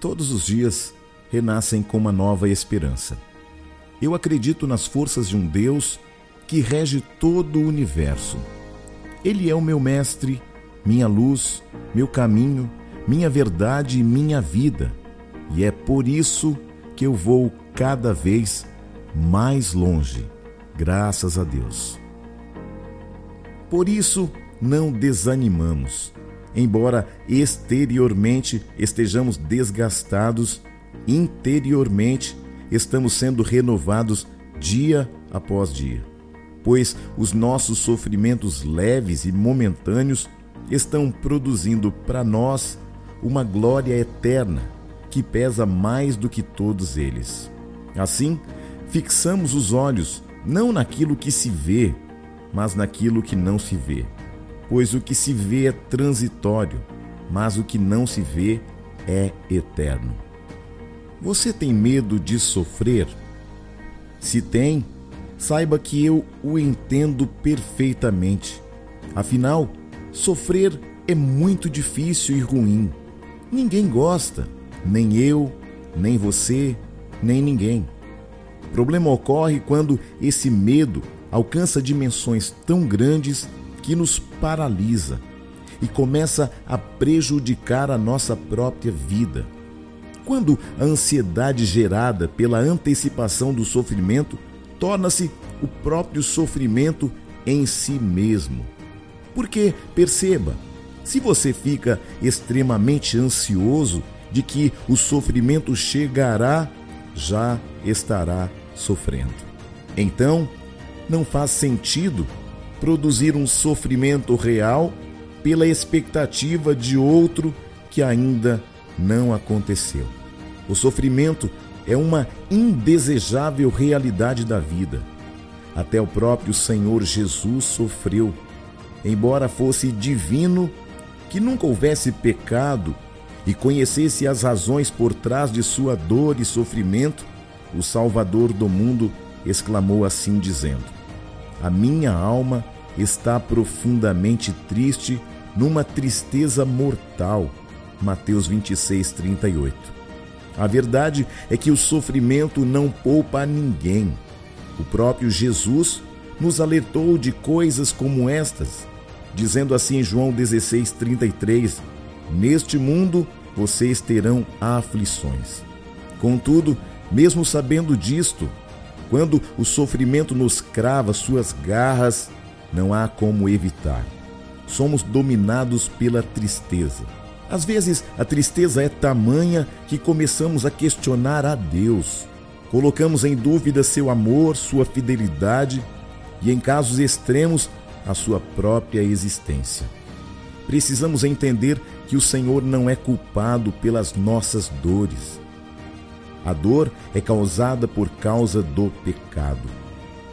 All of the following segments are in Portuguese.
todos os dias renascem com uma nova esperança. Eu acredito nas forças de um Deus que rege todo o universo. Ele é o meu mestre, minha luz, meu caminho, minha verdade e minha vida. E é por isso que eu vou cada vez mais longe, graças a Deus. Por isso, não desanimamos. Embora exteriormente estejamos desgastados, interiormente estamos sendo renovados dia após dia. Pois os nossos sofrimentos leves e momentâneos estão produzindo para nós uma glória eterna que pesa mais do que todos eles. Assim, fixamos os olhos não naquilo que se vê, mas naquilo que não se vê. Pois o que se vê é transitório, mas o que não se vê é eterno. Você tem medo de sofrer? Se tem, saiba que eu o entendo perfeitamente. Afinal, sofrer é muito difícil e ruim. Ninguém gosta, nem eu, nem você, nem ninguém. O problema ocorre quando esse medo alcança dimensões tão grandes que nos paralisa e começa a prejudicar a nossa própria vida. Quando a ansiedade gerada pela antecipação do sofrimento torna-se o próprio sofrimento em si mesmo. Porque, perceba, se você fica extremamente ansioso de que o sofrimento chegará, já estará sofrendo. Então, não faz sentido produzir um sofrimento real pela expectativa de outro que ainda não aconteceu. O sofrimento é uma indesejável realidade da vida. Até o próprio Senhor Jesus sofreu. Embora fosse divino, que nunca houvesse pecado e conhecesse as razões por trás de sua dor e sofrimento, o Salvador do mundo exclamou assim, dizendo: A minha alma está profundamente triste, numa tristeza mortal. Mateus 26, 38. A verdade é que o sofrimento não poupa a ninguém. O próprio Jesus nos alertou de coisas como estas, dizendo assim em João 16, 33: Neste mundo vocês terão aflições. Contudo, mesmo sabendo disto, quando o sofrimento nos crava suas garras, não há como evitar. Somos dominados pela tristeza. Às vezes, a tristeza é tamanha que começamos a questionar a Deus. Colocamos em dúvida seu amor, sua fidelidade e, em casos extremos, a sua própria existência. Precisamos entender que o Senhor não é culpado pelas nossas dores. A dor é causada por causa do pecado.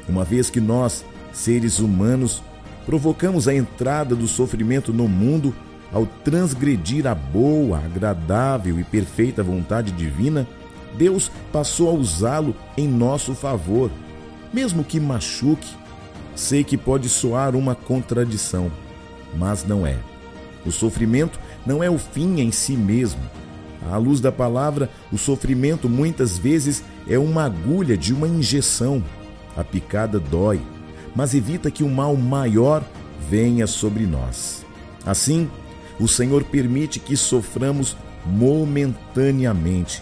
Uma vez que nós, seres humanos, provocamos a entrada do sofrimento no mundo ao transgredir a boa, agradável e perfeita vontade divina, Deus passou a usá-lo em nosso favor. Mesmo que machuque, sei que pode soar uma contradição, mas não é. O sofrimento não é o fim em si mesmo à luz da palavra, o sofrimento muitas vezes é uma agulha de uma injeção. A picada dói, mas evita que o mal maior venha sobre nós. Assim, o Senhor permite que soframos momentaneamente,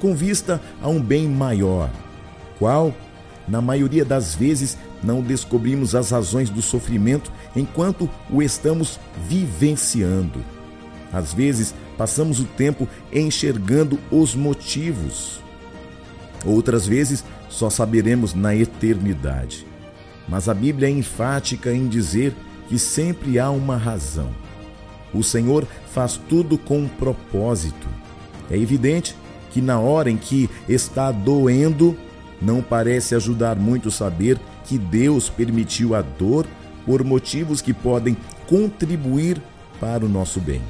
com vista a um bem maior, qual, na maioria das vezes, não descobrimos as razões do sofrimento enquanto o estamos vivenciando. Às vezes, passamos o tempo enxergando os motivos. Outras vezes, só saberemos na eternidade. Mas a Bíblia é enfática em dizer que sempre há uma razão. O Senhor faz tudo com um propósito. É evidente que na hora em que está doendo, não parece ajudar muito saber que Deus permitiu a dor por motivos que podem contribuir para o nosso bem.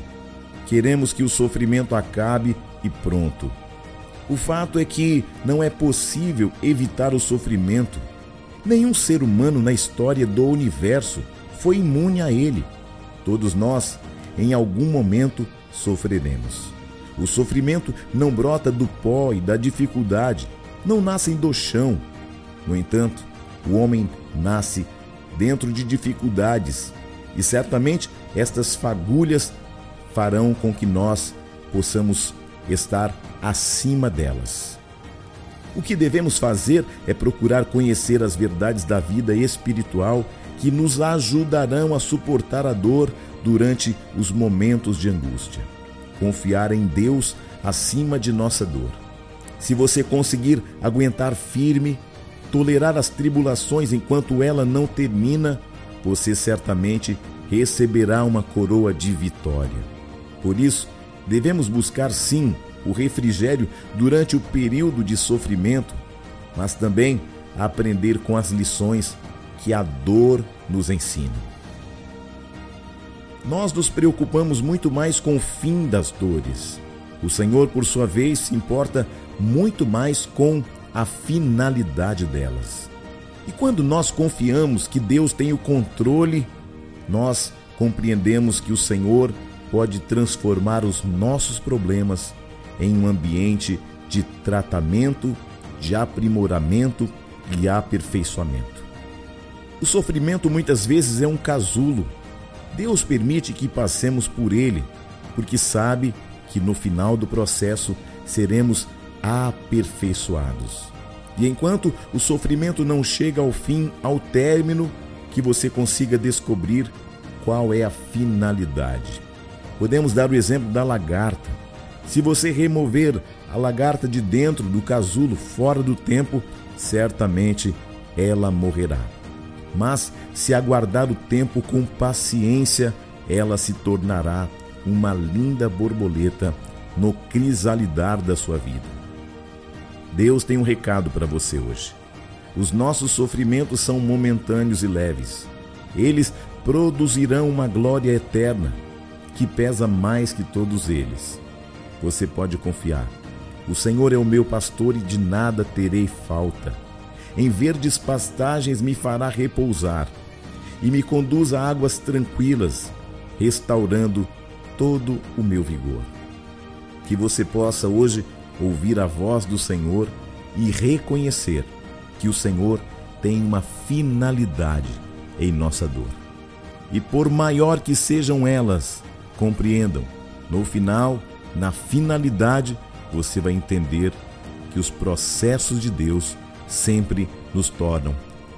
Queremos que o sofrimento acabe e pronto. O fato é que não é possível evitar o sofrimento. Nenhum ser humano na história do universo foi imune a ele. Todos nós, em algum momento, sofreremos. O sofrimento não brota do pó e da dificuldade, não nascem do chão. No entanto, o homem nasce dentro de dificuldades e certamente estas fagulhas farão com que nós possamos estar acima delas. O que devemos fazer é procurar conhecer as verdades da vida espiritual que nos ajudarão a suportar a dor durante os momentos de angústia. Confiar em Deus acima de nossa dor. Se você conseguir aguentar firme, tolerar as tribulações enquanto ela não termina, você certamente receberá uma coroa de vitória. Por isso, devemos buscar sim o refrigério durante o período de sofrimento, mas também aprender com as lições que a dor nos ensina. Nós nos preocupamos muito mais com o fim das dores. O Senhor, por sua vez, se importa muito mais com a finalidade delas. E quando nós confiamos que Deus tem o controle, nós compreendemos que o Senhor pode transformar os nossos problemas em um ambiente de tratamento, de aprimoramento e aperfeiçoamento. O sofrimento muitas vezes é um casulo. Deus permite que passemos por ele, porque sabe que no final do processo seremos aperfeiçoados. E enquanto o sofrimento não chega ao fim, ao término, que você consiga descobrir qual é a finalidade. Podemos dar o exemplo da lagarta. Se você remover a lagarta de dentro do casulo fora do tempo, certamente ela morrerá. Mas se aguardar o tempo com paciência, ela se tornará uma linda borboleta no crisalidar da sua vida. Deus tem um recado para você hoje. Os nossos sofrimentos são momentâneos e leves. Eles produzirão uma glória eterna que pesa mais que todos eles. Você pode confiar. O Senhor é o meu pastor e de nada terei falta. Em verdes pastagens me fará repousar e me conduz a águas tranquilas, restaurando todo o meu vigor. Que você possa hoje ouvir a voz do Senhor e reconhecer que o Senhor tem uma finalidade em nossa dor. E por maior que sejam elas, compreendam, no final, na finalidade, você vai entender que os processos de Deus sempre nos tornam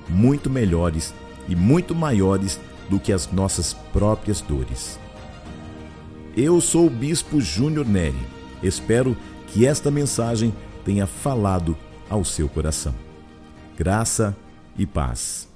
muito melhores e muito maiores do que as nossas próprias dores. Eu sou o Bispo Júnior Neri. Espero que esta mensagem tenha falado ao seu coração. Graça e paz.